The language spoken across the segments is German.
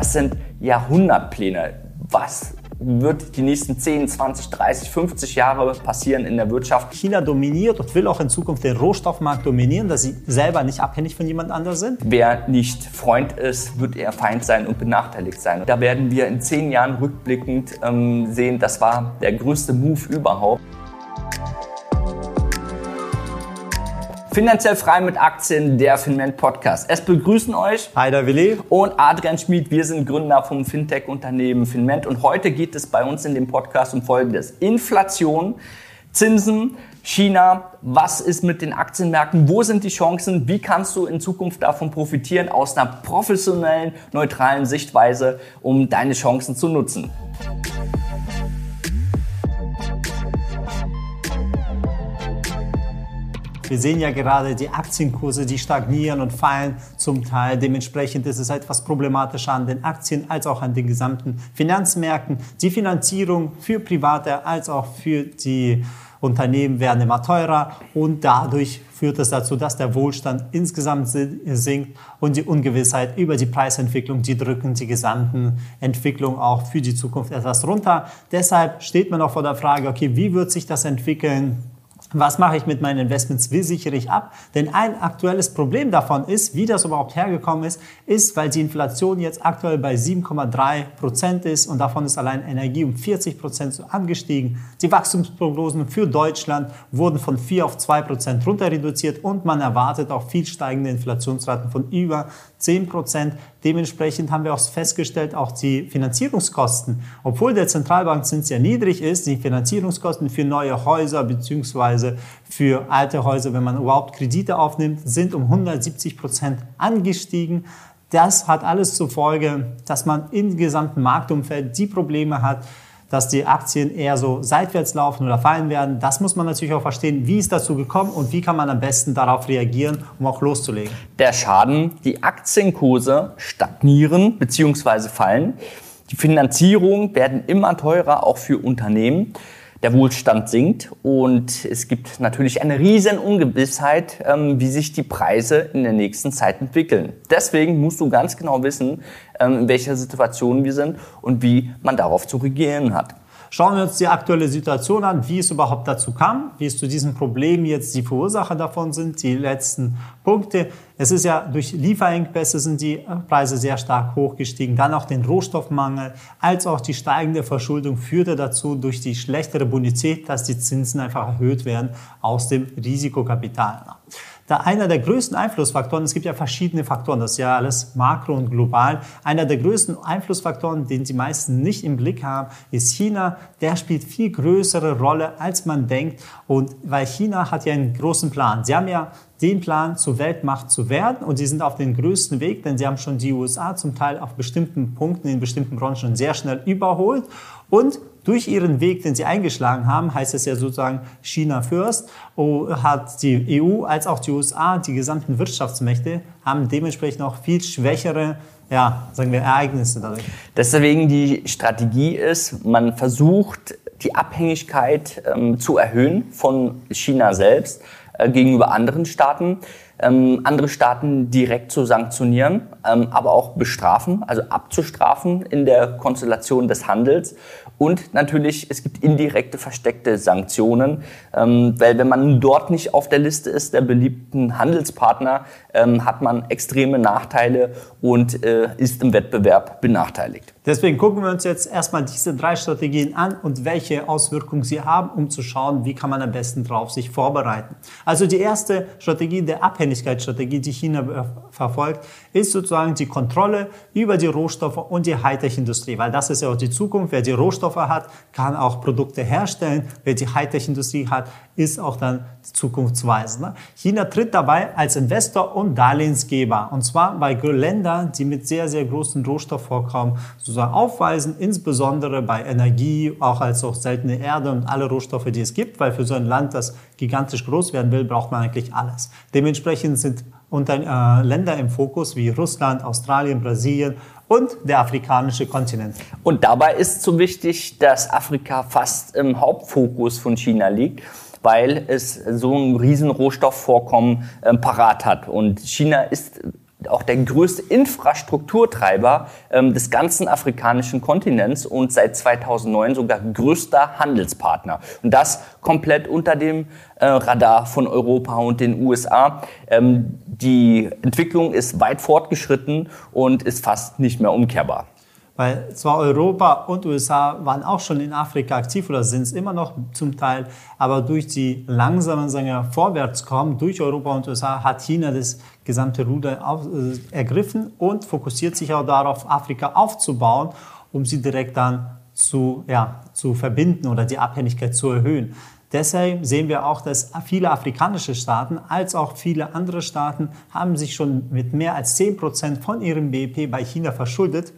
Das sind Jahrhundertpläne. Was wird die nächsten 10, 20, 30, 50 Jahre passieren in der Wirtschaft. China dominiert und will auch in Zukunft den Rohstoffmarkt dominieren, dass sie selber nicht abhängig von jemand anderem sind. Wer nicht Freund ist, wird eher Feind sein und benachteiligt sein. Da werden wir in zehn Jahren rückblickend ähm, sehen, das war der größte Move überhaupt. Finanziell frei mit Aktien, der Finment Podcast. Es begrüßen euch Heider Willi und Adrian Schmid. Wir sind Gründer vom Fintech-Unternehmen Finment und heute geht es bei uns in dem Podcast um Folgendes. Inflation, Zinsen, China, was ist mit den Aktienmärkten, wo sind die Chancen, wie kannst du in Zukunft davon profitieren aus einer professionellen, neutralen Sichtweise, um deine Chancen zu nutzen. Wir sehen ja gerade die Aktienkurse, die stagnieren und fallen zum Teil. Dementsprechend ist es etwas problematischer an den Aktien als auch an den gesamten Finanzmärkten. Die Finanzierung für Private als auch für die Unternehmen werden immer teurer und dadurch führt es dazu, dass der Wohlstand insgesamt sinkt und die Ungewissheit über die Preisentwicklung, die drücken die gesamten Entwicklung auch für die Zukunft etwas runter. Deshalb steht man auch vor der Frage, okay, wie wird sich das entwickeln? Was mache ich mit meinen Investments? Wie sichere ich ab? Denn ein aktuelles Problem davon ist, wie das überhaupt hergekommen ist, ist, weil die Inflation jetzt aktuell bei 7,3 Prozent ist und davon ist allein Energie um 40 Prozent angestiegen. Die Wachstumsprognosen für Deutschland wurden von 4 auf 2 Prozent runter reduziert und man erwartet auch viel steigende Inflationsraten von über 10 Prozent. Dementsprechend haben wir auch festgestellt, auch die Finanzierungskosten, obwohl der Zentralbankzins ja niedrig ist, die Finanzierungskosten für neue Häuser beziehungsweise für alte Häuser, wenn man überhaupt Kredite aufnimmt, sind um 170 Prozent angestiegen. Das hat alles zur Folge, dass man im gesamten Marktumfeld die Probleme hat, dass die Aktien eher so seitwärts laufen oder fallen werden. Das muss man natürlich auch verstehen, wie ist dazu gekommen und wie kann man am besten darauf reagieren, um auch loszulegen. Der Schaden, die Aktienkurse stagnieren bzw. fallen. Die Finanzierungen werden immer teurer, auch für Unternehmen der Wohlstand sinkt und es gibt natürlich eine riesen Ungewissheit, ähm, wie sich die Preise in der nächsten Zeit entwickeln. Deswegen musst du ganz genau wissen, ähm, in welcher Situation wir sind und wie man darauf zu reagieren hat. Schauen wir uns die aktuelle Situation an, wie es überhaupt dazu kam, wie es zu diesem Problem jetzt die Verursacher davon sind, die letzten Punkte. Es ist ja durch Lieferengpässe sind die Preise sehr stark hochgestiegen. Dann auch den Rohstoffmangel, als auch die steigende Verschuldung führte dazu durch die schlechtere Bonität, dass die Zinsen einfach erhöht werden aus dem Risikokapital da einer der größten Einflussfaktoren, es gibt ja verschiedene Faktoren, das ist ja alles makro und global, einer der größten Einflussfaktoren, den die meisten nicht im Blick haben, ist China. Der spielt viel größere Rolle, als man denkt. Und weil China hat ja einen großen Plan. Sie haben ja den Plan, zur Weltmacht zu werden. Und sie sind auf den größten Weg, denn sie haben schon die USA zum Teil auf bestimmten Punkten, in bestimmten Branchen sehr schnell überholt. Und durch ihren Weg, den sie eingeschlagen haben, heißt es ja sozusagen China first, oh, hat die EU als auch die USA, die gesamten Wirtschaftsmächte, haben dementsprechend auch viel schwächere ja, sagen wir, Ereignisse dadurch. Deswegen die Strategie ist, man versucht, die Abhängigkeit ähm, zu erhöhen von China selbst äh, gegenüber anderen Staaten ähm, andere Staaten direkt zu sanktionieren, ähm, aber auch bestrafen, also abzustrafen in der Konstellation des Handels. Und natürlich, es gibt indirekte, versteckte Sanktionen, ähm, weil wenn man dort nicht auf der Liste ist der beliebten Handelspartner, ähm, hat man extreme Nachteile und äh, ist im Wettbewerb benachteiligt. Deswegen gucken wir uns jetzt erstmal diese drei Strategien an und welche Auswirkungen sie haben, um zu schauen, wie kann man am besten drauf sich vorbereiten. Also die erste Strategie der Abhängigkeit Abhängigkeitsstrategie, die China verfolgt, ist sozusagen die Kontrolle über die Rohstoffe und die Hightech-Industrie, weil das ist ja auch die Zukunft. Wer die Rohstoffe hat, kann auch Produkte herstellen. Wer die Hightech-Industrie hat, ist auch dann zukunftsweisend. China tritt dabei als Investor und Darlehensgeber und zwar bei Ländern, die mit sehr, sehr großen Rohstoffvorkommen sozusagen aufweisen, insbesondere bei Energie, auch als auch seltene Erde und alle Rohstoffe, die es gibt, weil für so ein Land, das gigantisch groß werden will, braucht man eigentlich alles. Dementsprechend sind unter, äh, Länder im Fokus wie Russland, Australien, Brasilien und der afrikanische Kontinent. Und dabei ist so wichtig, dass Afrika fast im Hauptfokus von China liegt weil es so ein riesen Rohstoffvorkommen äh, parat hat. Und China ist auch der größte Infrastrukturtreiber ähm, des ganzen afrikanischen Kontinents und seit 2009 sogar größter Handelspartner. Und das komplett unter dem äh, Radar von Europa und den USA. Ähm, die Entwicklung ist weit fortgeschritten und ist fast nicht mehr umkehrbar. Weil zwar Europa und USA waren auch schon in Afrika aktiv oder sind es immer noch zum Teil, aber durch die langsamen sagen Vorwärtskommen durch Europa und USA hat China das gesamte Ruder auf, äh, ergriffen und fokussiert sich auch darauf, Afrika aufzubauen, um sie direkt dann zu, ja, zu verbinden oder die Abhängigkeit zu erhöhen. Deshalb sehen wir auch, dass viele afrikanische Staaten als auch viele andere Staaten haben sich schon mit mehr als 10 Prozent von ihrem BIP bei China verschuldet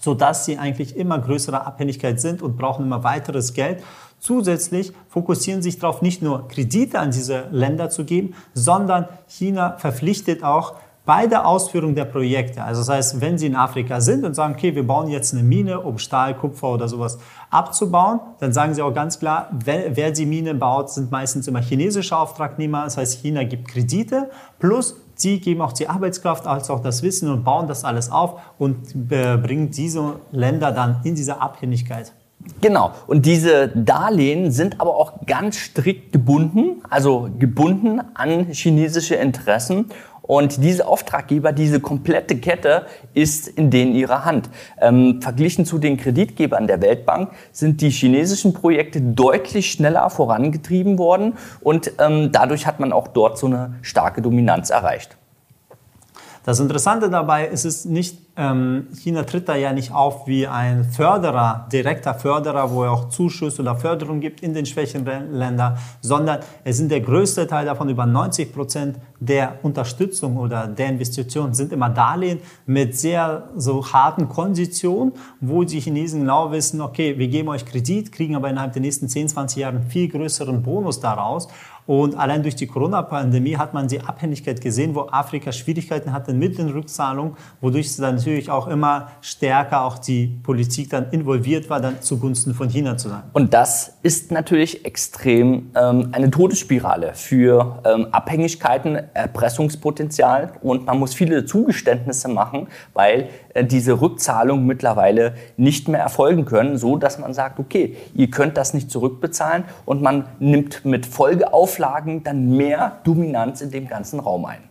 sodass sie eigentlich immer größere Abhängigkeit sind und brauchen immer weiteres Geld. Zusätzlich fokussieren sich darauf, nicht nur Kredite an diese Länder zu geben, sondern China verpflichtet auch bei der Ausführung der Projekte. Also das heißt, wenn Sie in Afrika sind und sagen, okay, wir bauen jetzt eine Mine, um Stahl, Kupfer oder sowas abzubauen, dann sagen Sie auch ganz klar, wer, wer die Mine baut, sind meistens immer chinesische Auftragnehmer. Das heißt, China gibt Kredite plus Sie geben auch die Arbeitskraft als auch das Wissen und bauen das alles auf und bringen diese Länder dann in diese Abhängigkeit. Genau. Und diese Darlehen sind aber auch ganz strikt gebunden, also gebunden an chinesische Interessen. Und diese Auftraggeber, diese komplette Kette ist in denen ihrer Hand. Ähm, verglichen zu den Kreditgebern der Weltbank sind die chinesischen Projekte deutlich schneller vorangetrieben worden und ähm, dadurch hat man auch dort so eine starke Dominanz erreicht. Das Interessante dabei ist es nicht, ähm, China tritt da ja nicht auf wie ein Förderer, direkter Förderer, wo er auch Zuschüsse oder Förderung gibt in den schwächeren Ländern, sondern es sind der größte Teil davon, über 90 Prozent der Unterstützung oder der Investitionen sind immer Darlehen mit sehr so harten Konditionen, wo die Chinesen genau wissen, okay, wir geben euch Kredit, kriegen aber innerhalb der nächsten 10, 20 Jahre einen viel größeren Bonus daraus und allein durch die Corona-Pandemie hat man die Abhängigkeit gesehen, wo Afrika Schwierigkeiten hatte mit den Rückzahlungen, wodurch dann natürlich auch immer stärker auch die Politik dann involviert war, dann zugunsten von China zu sein. Und das ist natürlich extrem ähm, eine Todesspirale für ähm, Abhängigkeiten, Erpressungspotenzial und man muss viele Zugeständnisse machen, weil äh, diese Rückzahlungen mittlerweile nicht mehr erfolgen können, so dass man sagt, okay, ihr könnt das nicht zurückbezahlen und man nimmt mit Folgeauflagen dann mehr Dominanz in dem ganzen Raum ein.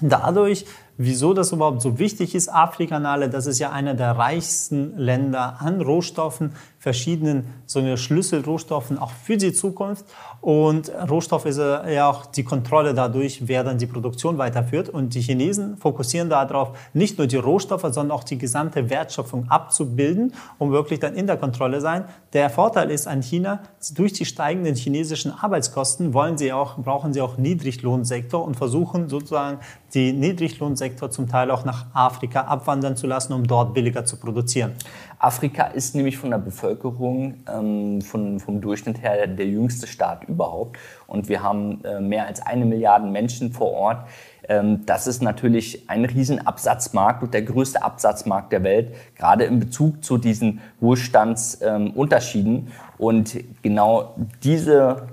Dadurch Wieso das überhaupt so wichtig ist, Afrikanale, das ist ja einer der reichsten Länder an Rohstoffen, verschiedenen so eine Schlüsselrohstoffen auch für die Zukunft. Und Rohstoff ist ja auch die Kontrolle dadurch, wer dann die Produktion weiterführt. Und die Chinesen fokussieren darauf, nicht nur die Rohstoffe, sondern auch die gesamte Wertschöpfung abzubilden, um wirklich dann in der Kontrolle sein. Der Vorteil ist an China, durch die steigenden chinesischen Arbeitskosten wollen sie auch, brauchen sie auch Niedriglohnsektor und versuchen sozusagen die Niedriglohnsektor zum Teil auch nach Afrika abwandern zu lassen, um dort billiger zu produzieren. Afrika ist nämlich von der Bevölkerung ähm, von, vom Durchschnitt her der jüngste Staat überhaupt. Und wir haben äh, mehr als eine Milliarde Menschen vor Ort. Ähm, das ist natürlich ein Riesenabsatzmarkt und der größte Absatzmarkt der Welt, gerade in Bezug zu diesen Wohlstandsunterschieden. Ähm, und genau diese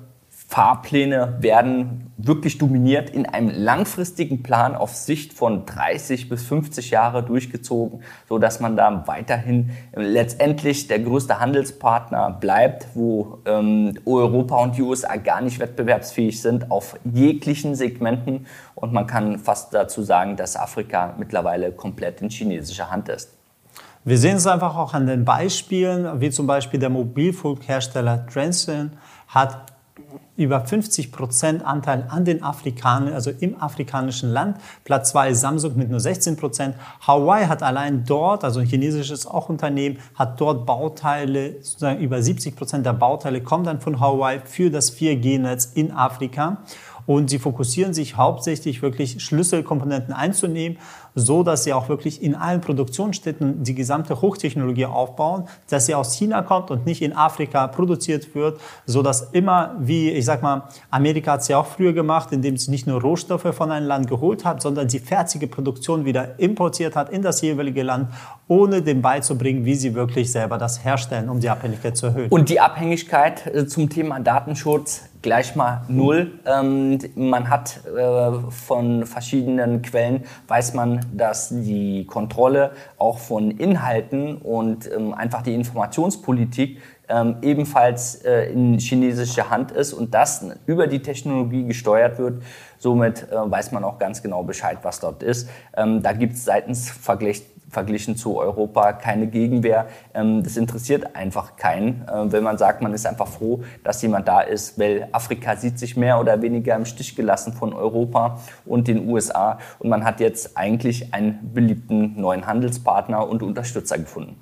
Fahrpläne werden wirklich dominiert in einem langfristigen Plan auf Sicht von 30 bis 50 Jahre durchgezogen, so dass man da weiterhin letztendlich der größte Handelspartner bleibt, wo ähm, Europa und die USA gar nicht wettbewerbsfähig sind auf jeglichen Segmenten und man kann fast dazu sagen, dass Afrika mittlerweile komplett in chinesischer Hand ist. Wir sehen es einfach auch an den Beispielen, wie zum Beispiel der Mobilfunkhersteller Transsion hat über 50 Prozent Anteil an den Afrikanern, also im afrikanischen Land. Platz zwei ist Samsung mit nur 16 Prozent. Hawaii hat allein dort, also ein chinesisches auch Unternehmen, hat dort Bauteile, sozusagen über 70 Prozent der Bauteile kommen dann von Hawaii für das 4G-Netz in Afrika. Und sie fokussieren sich hauptsächlich wirklich Schlüsselkomponenten einzunehmen, so dass sie auch wirklich in allen Produktionsstätten die gesamte Hochtechnologie aufbauen, dass sie aus China kommt und nicht in Afrika produziert wird, so dass immer, wie ich sag mal, Amerika hat es ja auch früher gemacht, indem sie nicht nur Rohstoffe von einem Land geholt hat, sondern die fertige Produktion wieder importiert hat in das jeweilige Land, ohne dem beizubringen, wie sie wirklich selber das herstellen, um die Abhängigkeit zu erhöhen. Und die Abhängigkeit äh, zum Thema Datenschutz gleich mal null. Ähm, man hat äh, von verschiedenen Quellen, weiß man, dass die Kontrolle auch von Inhalten und ähm, einfach die Informationspolitik ähm, ebenfalls äh, in chinesischer Hand ist und das über die Technologie gesteuert wird. Somit äh, weiß man auch ganz genau Bescheid, was dort ist. Ähm, da gibt es seitens Vergleich verglichen zu Europa keine Gegenwehr. Ähm, das interessiert einfach keinen, äh, wenn man sagt, man ist einfach froh, dass jemand da ist, weil Afrika sieht sich mehr oder weniger im Stich gelassen von Europa und den USA und man hat jetzt eigentlich einen beliebten neuen Handelspartner und Unterstützer gefunden.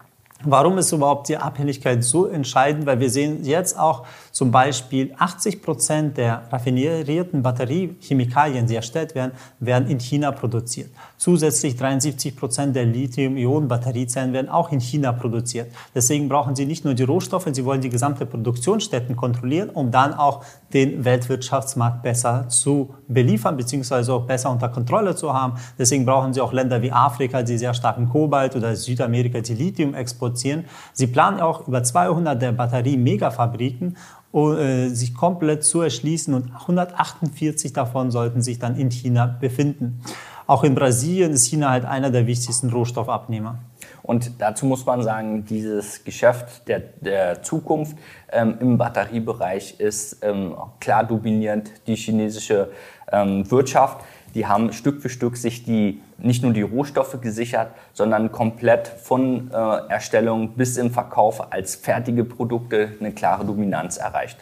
Warum ist überhaupt die Abhängigkeit so entscheidend? Weil wir sehen jetzt auch zum Beispiel 80 Prozent der raffinierten Batteriechemikalien, die erstellt werden, werden in China produziert. Zusätzlich 73 Prozent der Lithium-Ionen-Batteriezellen werden auch in China produziert. Deswegen brauchen sie nicht nur die Rohstoffe, sie wollen die gesamte Produktionsstätten kontrollieren, um dann auch den Weltwirtschaftsmarkt besser zu beliefern, beziehungsweise auch besser unter Kontrolle zu haben. Deswegen brauchen sie auch Länder wie Afrika, die sehr starken Kobalt oder Südamerika, die Lithium exportieren. Sie planen auch über 200 der Batterie-Megafabriken äh, sich komplett zu erschließen und 148 davon sollten sich dann in China befinden. Auch in Brasilien ist China halt einer der wichtigsten Rohstoffabnehmer. Und dazu muss man sagen, dieses Geschäft der, der Zukunft ähm, im Batteriebereich ist ähm, klar dominierend die chinesische ähm, Wirtschaft. Die haben Stück für Stück sich die nicht nur die Rohstoffe gesichert, sondern komplett von äh, Erstellung bis im Verkauf als fertige Produkte eine klare Dominanz erreicht.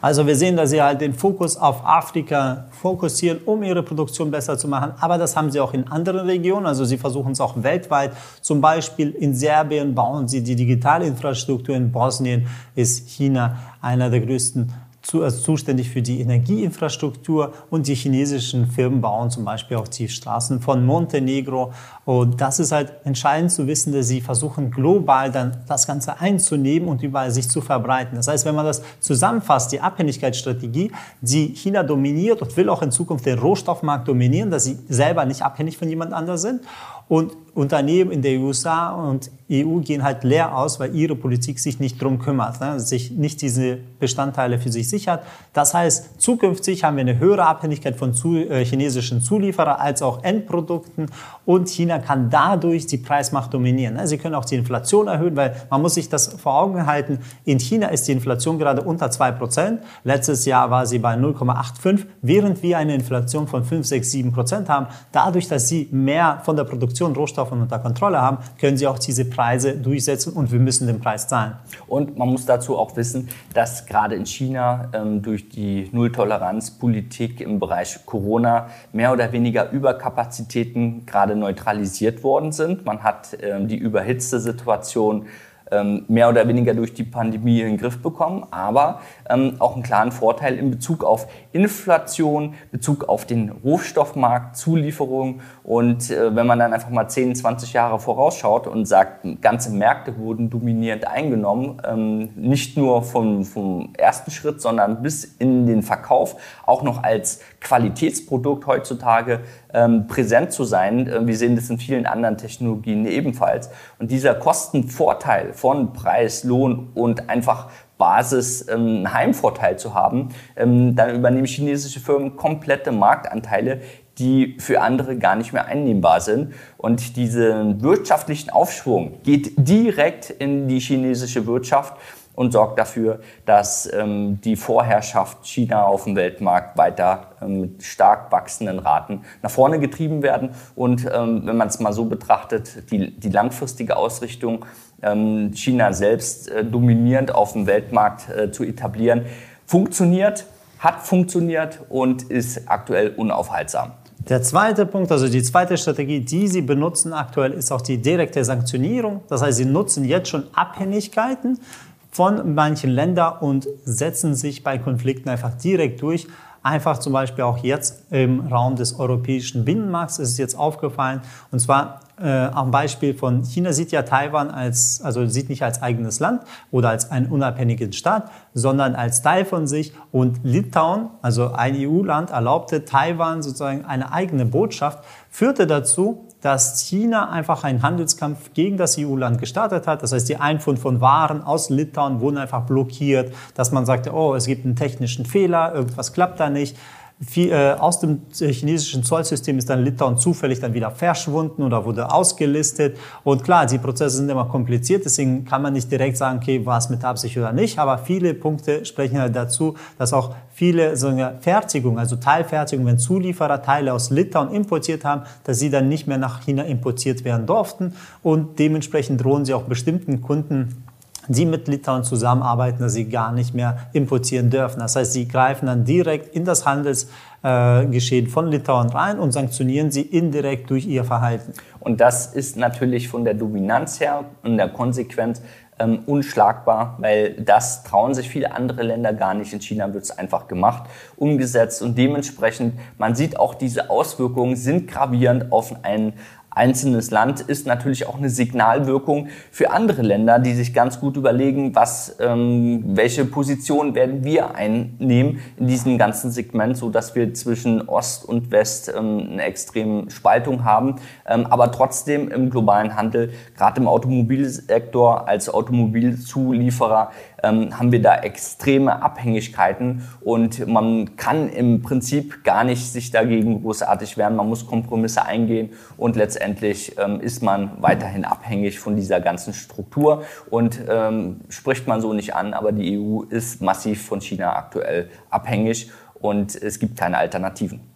Also wir sehen, dass sie halt den Fokus auf Afrika fokussieren, um ihre Produktion besser zu machen. Aber das haben sie auch in anderen Regionen. Also sie versuchen es auch weltweit. Zum Beispiel in Serbien bauen sie die digitale Infrastruktur. In Bosnien ist China einer der größten zu, also zuständig für die Energieinfrastruktur und die chinesischen Firmen bauen zum Beispiel auch die Straßen von Montenegro. Und das ist halt entscheidend zu wissen, dass sie versuchen global dann das Ganze einzunehmen und überall sich zu verbreiten. Das heißt, wenn man das zusammenfasst, die Abhängigkeitsstrategie, die China dominiert und will auch in Zukunft den Rohstoffmarkt dominieren, dass sie selber nicht abhängig von jemand anderem sind und Unternehmen in der USA und EU gehen halt leer aus, weil ihre Politik sich nicht drum kümmert, ne? sich nicht diese Bestandteile für sich sichert. Das heißt, zukünftig haben wir eine höhere Abhängigkeit von zu, äh, chinesischen Zulieferern als auch Endprodukten und China kann dadurch die Preismacht dominieren. Ne? Sie können auch die Inflation erhöhen, weil man muss sich das vor Augen halten. In China ist die Inflation gerade unter 2%. Letztes Jahr war sie bei 0,85, während wir eine Inflation von 5, 6, 7% haben. Dadurch, dass sie mehr von der Produktion Rohstoffe Rohstoffen unter Kontrolle haben, können sie auch diese Preise durchsetzen und wir müssen den Preis zahlen. Und man muss dazu auch wissen, dass gerade in China ähm, durch die Nulltoleranzpolitik im Bereich Corona mehr oder weniger Überkapazitäten gerade neutralisiert worden sind. Man hat ähm, die überhitzte Situation mehr oder weniger durch die Pandemie in den Griff bekommen, aber ähm, auch einen klaren Vorteil in Bezug auf Inflation, Bezug auf den Rohstoffmarkt, Zulieferung und äh, wenn man dann einfach mal 10, 20 Jahre vorausschaut und sagt, ganze Märkte wurden dominierend eingenommen, ähm, nicht nur vom, vom ersten Schritt, sondern bis in den Verkauf, auch noch als Qualitätsprodukt heutzutage ähm, präsent zu sein. Äh, wir sehen das in vielen anderen Technologien ebenfalls. Und dieser Kostenvorteil von Preis, Lohn und einfach Basis ähm, Heimvorteil zu haben, ähm, dann übernehmen chinesische Firmen komplette Marktanteile, die für andere gar nicht mehr einnehmbar sind. Und diesen wirtschaftlichen Aufschwung geht direkt in die chinesische Wirtschaft und sorgt dafür, dass ähm, die Vorherrschaft China auf dem Weltmarkt weiter ähm, mit stark wachsenden Raten nach vorne getrieben werden. Und ähm, wenn man es mal so betrachtet, die, die langfristige Ausrichtung, ähm, China selbst äh, dominierend auf dem Weltmarkt äh, zu etablieren, funktioniert, hat funktioniert und ist aktuell unaufhaltsam. Der zweite Punkt, also die zweite Strategie, die Sie benutzen aktuell, ist auch die direkte Sanktionierung. Das heißt, Sie nutzen jetzt schon Abhängigkeiten von manchen Ländern und setzen sich bei Konflikten einfach direkt durch. Einfach zum Beispiel auch jetzt im Raum des europäischen Binnenmarkts ist es jetzt aufgefallen. Und zwar äh, am Beispiel von China sieht ja Taiwan als, also sieht nicht als eigenes Land oder als einen unabhängigen Staat, sondern als Teil von sich. Und Litauen, also ein EU-Land, erlaubte Taiwan sozusagen eine eigene Botschaft, führte dazu, dass China einfach einen Handelskampf gegen das EU-Land gestartet hat. Das heißt, die Einfuhr von Waren aus Litauen wurden einfach blockiert, dass man sagte, oh, es gibt einen technischen Fehler, irgendwas klappt da nicht. Viel, äh, aus dem chinesischen Zollsystem ist dann Litauen zufällig dann wieder verschwunden oder wurde ausgelistet. Und klar, die Prozesse sind immer kompliziert, deswegen kann man nicht direkt sagen, okay, war es mit Absicht oder nicht. Aber viele Punkte sprechen halt dazu, dass auch viele so eine Fertigung, also Teilfertigung, wenn Zulieferer Teile aus Litauen importiert haben, dass sie dann nicht mehr nach China importiert werden durften. Und dementsprechend drohen sie auch bestimmten Kunden die mit Litauen zusammenarbeiten, dass sie gar nicht mehr importieren dürfen. Das heißt, sie greifen dann direkt in das Handelsgeschehen von Litauen rein und sanktionieren sie indirekt durch ihr Verhalten. Und das ist natürlich von der Dominanz her und der Konsequenz ähm, unschlagbar, weil das trauen sich viele andere Länder gar nicht. In China wird es einfach gemacht, umgesetzt und dementsprechend, man sieht auch diese Auswirkungen sind gravierend auf einen einzelnes Land ist natürlich auch eine Signalwirkung für andere Länder, die sich ganz gut überlegen, was, ähm, welche Position werden wir einnehmen in diesem ganzen Segment, so dass wir zwischen Ost und West ähm, eine extreme Spaltung haben, ähm, aber trotzdem im globalen Handel, gerade im Automobilsektor als Automobilzulieferer, ähm, haben wir da extreme Abhängigkeiten und man kann im Prinzip gar nicht sich dagegen großartig wehren. Man muss Kompromisse eingehen und letztendlich ähm, ist man weiterhin abhängig von dieser ganzen Struktur und ähm, spricht man so nicht an, aber die EU ist massiv von China aktuell abhängig und es gibt keine Alternativen.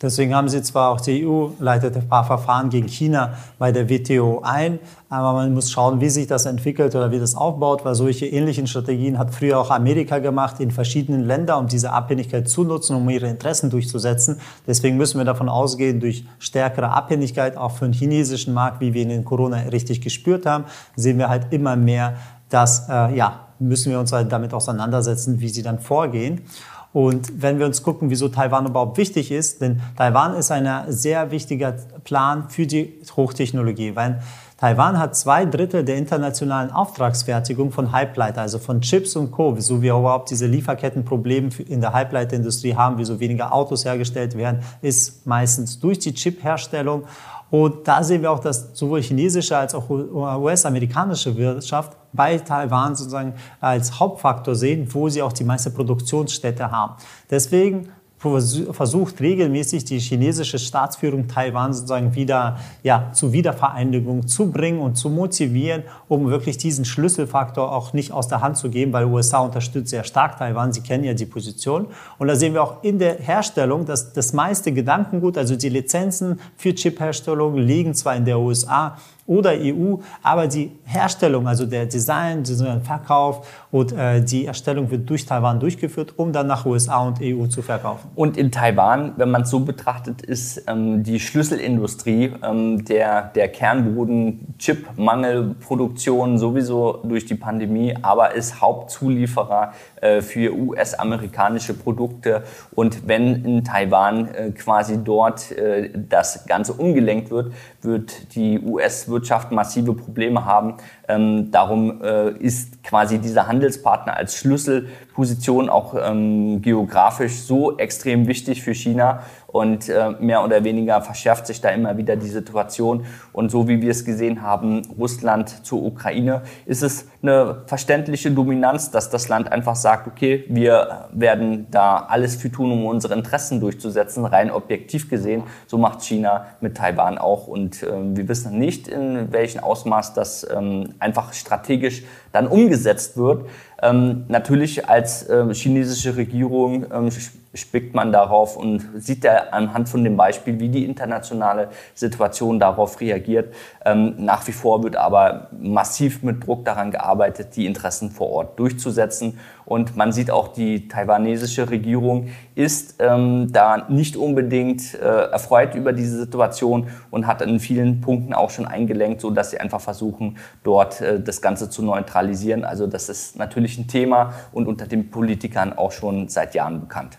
Deswegen haben sie zwar auch die EU leitet ein paar Verfahren gegen China bei der WTO ein, aber man muss schauen, wie sich das entwickelt oder wie das aufbaut, weil solche ähnlichen Strategien hat früher auch Amerika gemacht in verschiedenen Ländern, um diese Abhängigkeit zu nutzen, um ihre Interessen durchzusetzen. Deswegen müssen wir davon ausgehen, durch stärkere Abhängigkeit auch für den chinesischen Markt, wie wir in Corona richtig gespürt haben, sehen wir halt immer mehr, dass äh, ja müssen wir uns halt damit auseinandersetzen, wie sie dann vorgehen. Und wenn wir uns gucken, wieso Taiwan überhaupt wichtig ist, denn Taiwan ist ein sehr wichtiger Plan für die Hochtechnologie, weil Taiwan hat zwei Drittel der internationalen Auftragsfertigung von Halbleiter, also von Chips und Co., wieso wir überhaupt diese Lieferkettenprobleme in der Halbleiterindustrie haben, wieso weniger Autos hergestellt werden, ist meistens durch die Chipherstellung. Und da sehen wir auch, dass sowohl chinesische als auch US-amerikanische Wirtschaft bei Taiwan sozusagen als Hauptfaktor sehen, wo sie auch die meiste Produktionsstätte haben. Deswegen versucht regelmäßig die chinesische Staatsführung Taiwan sozusagen wieder ja, zur Wiedervereinigung zu bringen und zu motivieren, um wirklich diesen Schlüsselfaktor auch nicht aus der Hand zu geben, weil USA unterstützt sehr stark Taiwan, sie kennen ja die Position. Und da sehen wir auch in der Herstellung, dass das meiste Gedankengut, also die Lizenzen für Chipherstellung liegen zwar in der USA, oder EU, aber die Herstellung, also der Design, der Verkauf und äh, die Erstellung wird durch Taiwan durchgeführt, um dann nach USA und EU zu verkaufen. Und in Taiwan, wenn man es so betrachtet, ist ähm, die Schlüsselindustrie ähm, der, der Kernboden, Chip-Mangelproduktion sowieso durch die Pandemie, aber ist Hauptzulieferer äh, für US-amerikanische Produkte. Und wenn in Taiwan äh, quasi dort äh, das Ganze umgelenkt wird, wird die US-Wirtschaft massive Probleme haben. Ähm, darum äh, ist quasi dieser Handelspartner als Schlüsselposition auch ähm, geografisch so extrem wichtig für China und äh, mehr oder weniger verschärft sich da immer wieder die Situation. Und so wie wir es gesehen haben, Russland zur Ukraine, ist es eine verständliche Dominanz, dass das Land einfach sagt, okay, wir werden da alles für tun, um unsere Interessen durchzusetzen, rein objektiv gesehen. So macht China mit Taiwan auch. Und äh, wir wissen nicht, in welchem Ausmaß das ähm, einfach strategisch dann umgesetzt wird. Ähm, natürlich als äh, chinesische Regierung ähm, spickt man darauf und sieht da anhand von dem Beispiel, wie die internationale Situation darauf reagiert. Ähm, nach wie vor wird aber massiv mit Druck daran gearbeitet, die Interessen vor Ort durchzusetzen. Und man sieht auch, die taiwanesische Regierung ist ähm, da nicht unbedingt äh, erfreut über diese Situation und hat in vielen Punkten auch schon eingelenkt, so dass sie einfach versuchen, dort äh, das Ganze zu neutralisieren. Also das ist natürlich ein Thema und unter den Politikern auch schon seit Jahren bekannt.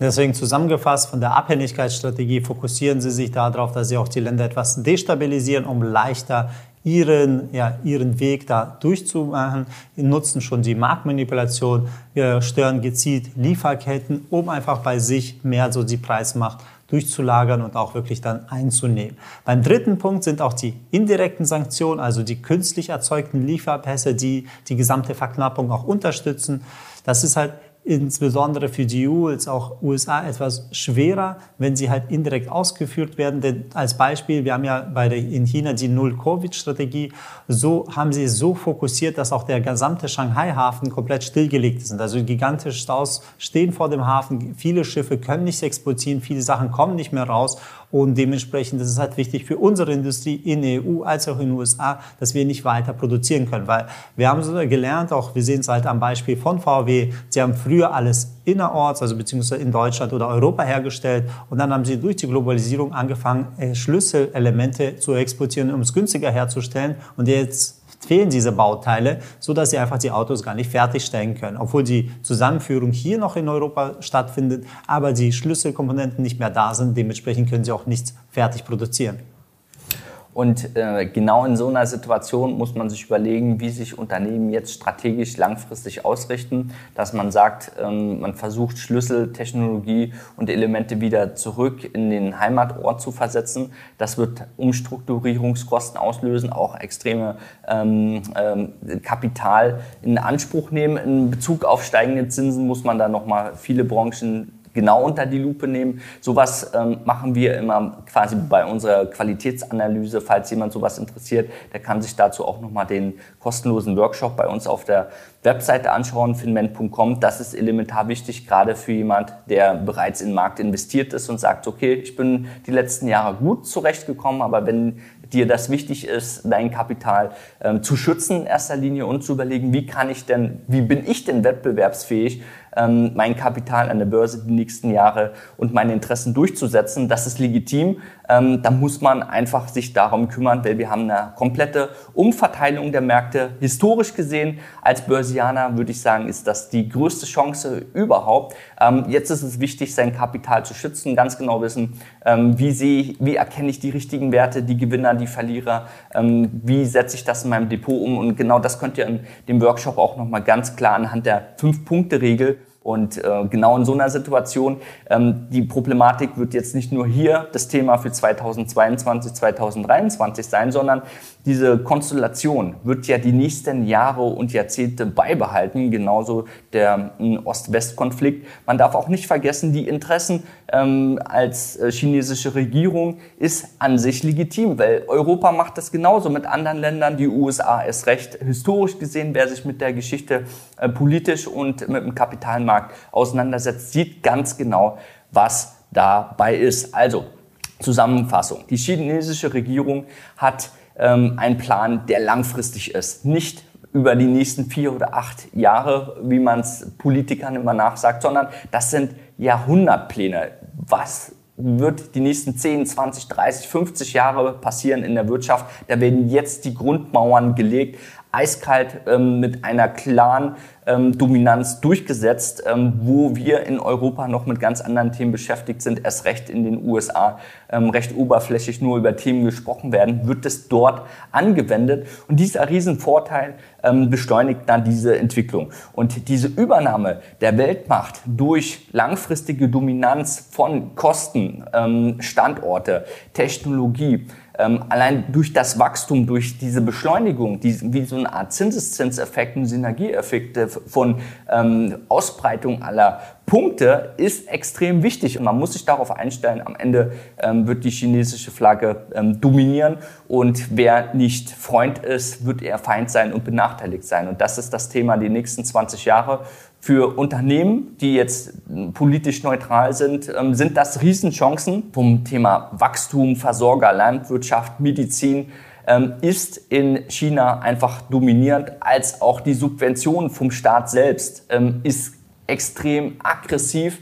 Deswegen zusammengefasst, von der Abhängigkeitsstrategie fokussieren Sie sich darauf, dass Sie auch die Länder etwas destabilisieren, um leichter ihren, ja, ihren Weg da durchzumachen, nutzen schon die Marktmanipulation, stören gezielt Lieferketten, um einfach bei sich mehr so die Preismacht durchzulagern und auch wirklich dann einzunehmen. Beim dritten Punkt sind auch die indirekten Sanktionen, also die künstlich erzeugten Lieferpässe, die die gesamte Verknappung auch unterstützen. Das ist halt insbesondere für die EU als auch USA etwas schwerer, wenn sie halt indirekt ausgeführt werden. Denn als Beispiel, wir haben ja bei der, in China die Null-Covid-Strategie. So haben sie so fokussiert, dass auch der gesamte Shanghai-Hafen komplett stillgelegt ist. Also gigantische Staus stehen vor dem Hafen. Viele Schiffe können nicht exportieren, viele Sachen kommen nicht mehr raus. Und dementsprechend ist es halt wichtig für unsere Industrie in der EU als auch in den USA, dass wir nicht weiter produzieren können. Weil wir haben so gelernt, auch wir sehen es halt am Beispiel von VW, sie haben früher alles innerorts, also beziehungsweise in Deutschland oder Europa hergestellt. Und dann haben sie durch die Globalisierung angefangen, äh, Schlüsselelemente zu exportieren, um es günstiger herzustellen. Und jetzt fehlen diese Bauteile, so dass sie einfach die Autos gar nicht fertigstellen können, obwohl die Zusammenführung hier noch in Europa stattfindet, aber die Schlüsselkomponenten nicht mehr da sind. Dementsprechend können sie auch nichts fertig produzieren. Und äh, genau in so einer Situation muss man sich überlegen, wie sich Unternehmen jetzt strategisch langfristig ausrichten, dass man sagt, ähm, man versucht Schlüsseltechnologie und Elemente wieder zurück in den Heimatort zu versetzen. Das wird Umstrukturierungskosten auslösen, auch extreme ähm, ähm, Kapital in Anspruch nehmen. In Bezug auf steigende Zinsen muss man da nochmal viele Branchen genau unter die Lupe nehmen. Sowas ähm, machen wir immer quasi bei unserer Qualitätsanalyse. Falls jemand sowas interessiert, der kann sich dazu auch nochmal den kostenlosen Workshop bei uns auf der Webseite anschauen, finment.com. Das ist elementar wichtig, gerade für jemand, der bereits in den Markt investiert ist und sagt, okay, ich bin die letzten Jahre gut zurechtgekommen, aber wenn dir das wichtig ist, dein Kapital ähm, zu schützen in erster Linie und zu überlegen, wie kann ich denn, wie bin ich denn wettbewerbsfähig, mein Kapital an der Börse die nächsten Jahre und meine Interessen durchzusetzen. Das ist legitim. Ähm, da muss man einfach sich darum kümmern, weil wir haben eine komplette Umverteilung der Märkte. Historisch gesehen, als Börsianer würde ich sagen, ist das die größte Chance überhaupt. Ähm, jetzt ist es wichtig, sein Kapital zu schützen, ganz genau wissen, ähm, wie, sehe, wie erkenne ich die richtigen Werte, die Gewinner, die Verlierer, ähm, wie setze ich das in meinem Depot um und genau das könnt ihr in dem Workshop auch nochmal ganz klar anhand der Fünf-Punkte-Regel und äh, genau in so einer Situation, ähm, die Problematik wird jetzt nicht nur hier das Thema für 2022, 2023 sein, sondern diese Konstellation wird ja die nächsten Jahre und Jahrzehnte beibehalten, genauso der äh, Ost-West-Konflikt. Man darf auch nicht vergessen, die Interessen ähm, als äh, chinesische Regierung ist an sich legitim, weil Europa macht das genauso mit anderen Ländern, die USA ist recht. Historisch gesehen, wer sich mit der Geschichte äh, politisch und mit dem Kapitalmarkt auseinandersetzt, sieht ganz genau, was dabei ist. Also, Zusammenfassung. Die chinesische Regierung hat ähm, einen Plan, der langfristig ist. Nicht über die nächsten vier oder acht Jahre, wie man es Politikern immer nachsagt, sondern das sind Jahrhundertpläne. Was wird die nächsten 10, 20, 30, 50 Jahre passieren in der Wirtschaft? Da werden jetzt die Grundmauern gelegt eiskalt ähm, mit einer klaren ähm, Dominanz durchgesetzt, ähm, wo wir in Europa noch mit ganz anderen Themen beschäftigt sind, erst recht in den USA ähm, recht oberflächlich nur über Themen gesprochen werden, wird es dort angewendet. Und dieser Riesenvorteil ähm, beschleunigt dann diese Entwicklung. Und diese Übernahme der Weltmacht durch langfristige Dominanz von Kosten, ähm, Standorte, Technologie, ähm, allein durch das Wachstum, durch diese Beschleunigung, die, wie so eine Art Zinseszinseffekt, und Synergieeffekte von ähm, Ausbreitung aller Punkte ist extrem wichtig. Und man muss sich darauf einstellen, am Ende ähm, wird die chinesische Flagge ähm, dominieren. Und wer nicht Freund ist, wird eher Feind sein und benachteiligt sein. Und das ist das Thema die nächsten 20 Jahre für Unternehmen, die jetzt politisch neutral sind, ähm, sind das Riesenchancen. Vom Thema Wachstum, Versorger, Landwirtschaft, Medizin ähm, ist in China einfach dominierend, als auch die Subvention vom Staat selbst ähm, ist extrem aggressiv.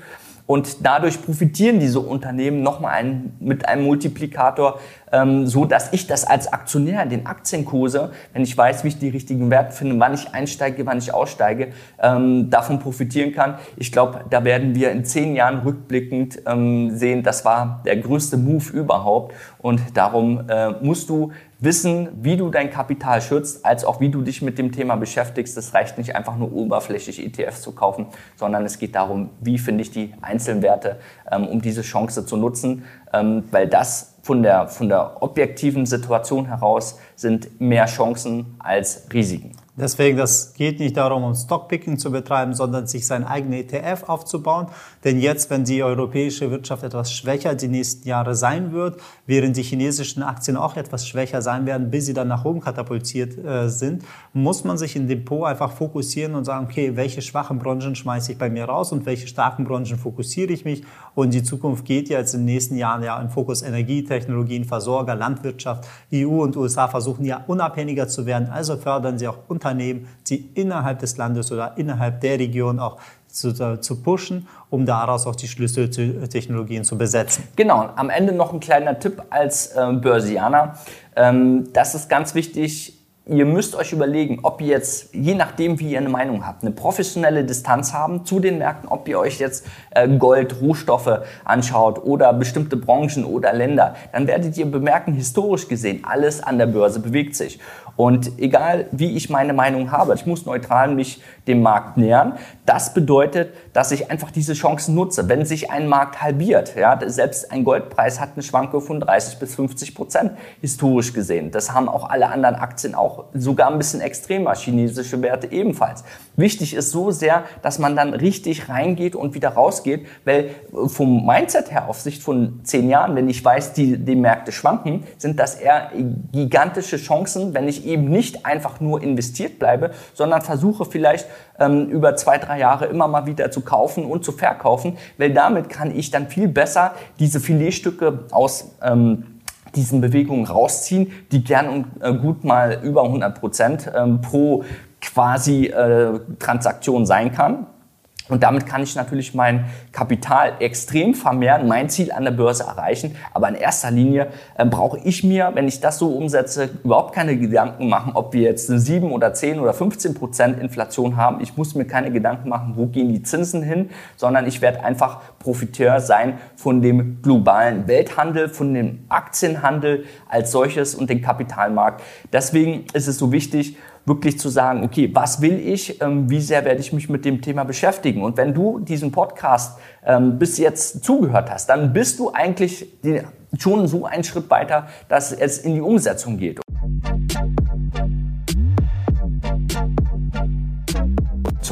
Und dadurch profitieren diese Unternehmen nochmal mit einem Multiplikator ähm, so dass ich das als Aktionär, den Aktienkurse, wenn ich weiß, wie ich die richtigen Werte finde, wann ich einsteige, wann ich aussteige, ähm, davon profitieren kann. Ich glaube, da werden wir in zehn Jahren rückblickend ähm, sehen, das war der größte Move überhaupt und darum äh, musst du wissen, wie du dein Kapital schützt, als auch wie du dich mit dem Thema beschäftigst. Das reicht nicht einfach nur oberflächlich ETFs zu kaufen, sondern es geht darum, wie finde ich die Einzelwerte, ähm, um diese Chance zu nutzen, ähm, weil das von der, von der objektiven Situation heraus sind mehr Chancen als Risiken. Deswegen, das geht nicht darum, um Stockpicking zu betreiben, sondern sich sein eigenes ETF aufzubauen. Denn jetzt, wenn die europäische Wirtschaft etwas schwächer die nächsten Jahre sein wird, während die chinesischen Aktien auch etwas schwächer sein werden, bis sie dann nach oben katapultiert äh, sind, muss man sich im Depot einfach fokussieren und sagen, okay, welche schwachen Branchen schmeiße ich bei mir raus und welche starken Branchen fokussiere ich mich. Und die Zukunft geht jetzt in den nächsten Jahren ja im Fokus Energie, Technologien, Versorger, Landwirtschaft. EU und USA versuchen ja unabhängiger zu werden, also fördern sie auch Unternehmen, die innerhalb des Landes oder innerhalb der Region auch zu, zu pushen, um daraus auch die Schlüsseltechnologien zu besetzen. Genau, am Ende noch ein kleiner Tipp als äh, Börsianer. Ähm, das ist ganz wichtig, ihr müsst euch überlegen, ob ihr jetzt, je nachdem, wie ihr eine Meinung habt, eine professionelle Distanz haben zu den Märkten, ob ihr euch jetzt äh, Gold, Rohstoffe anschaut oder bestimmte Branchen oder Länder, dann werdet ihr bemerken, historisch gesehen, alles an der Börse bewegt sich. Und egal, wie ich meine Meinung habe, ich muss neutral mich dem Markt nähern. Das bedeutet, dass ich einfach diese Chancen nutze. Wenn sich ein Markt halbiert, ja, selbst ein Goldpreis hat eine Schwankung von 30 bis 50 Prozent historisch gesehen. Das haben auch alle anderen Aktien auch sogar ein bisschen extremer, chinesische Werte ebenfalls. Wichtig ist so sehr, dass man dann richtig reingeht und wieder rausgeht, weil vom Mindset her auf Sicht von zehn Jahren, wenn ich weiß, die, die Märkte schwanken, sind das eher gigantische Chancen, wenn ich eben nicht einfach nur investiert bleibe, sondern versuche vielleicht ähm, über zwei, drei Jahre immer mal wieder zu kaufen und zu verkaufen, weil damit kann ich dann viel besser diese Filetstücke aus ähm, diesen Bewegungen rausziehen, die gern und äh, gut mal über 100 Prozent ähm, pro quasi äh, Transaktion sein kann. Und damit kann ich natürlich mein Kapital extrem vermehren, mein Ziel an der Börse erreichen. Aber in erster Linie äh, brauche ich mir, wenn ich das so umsetze, überhaupt keine Gedanken machen, ob wir jetzt eine 7 oder 10 oder 15 Prozent Inflation haben. Ich muss mir keine Gedanken machen, wo gehen die Zinsen hin, sondern ich werde einfach Profiteur sein von dem globalen Welthandel, von dem Aktienhandel als solches und dem Kapitalmarkt. Deswegen ist es so wichtig, wirklich zu sagen, okay, was will ich, ähm, wie sehr werde ich mich mit dem Thema beschäftigen? Und wenn du diesen Podcast ähm, bis jetzt zugehört hast, dann bist du eigentlich schon so einen Schritt weiter, dass es in die Umsetzung geht.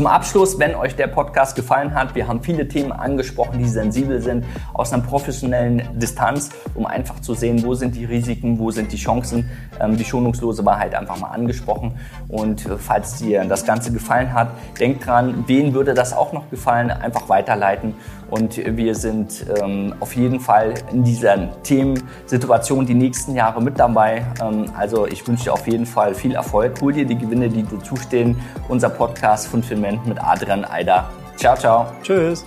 Zum Abschluss, wenn euch der Podcast gefallen hat, wir haben viele Themen angesprochen, die sensibel sind, aus einer professionellen Distanz, um einfach zu sehen, wo sind die Risiken, wo sind die Chancen, ähm, die schonungslose Wahrheit einfach mal angesprochen. Und äh, falls dir das Ganze gefallen hat, denkt dran, wen würde das auch noch gefallen, einfach weiterleiten. Und wir sind ähm, auf jeden Fall in dieser Themensituation die nächsten Jahre mit dabei. Ähm, also ich wünsche dir auf jeden Fall viel Erfolg. Hol dir die Gewinne, die dir zustehen. Unser Podcast von Filmen mit Adrian Eider. Ciao, ciao. Tschüss.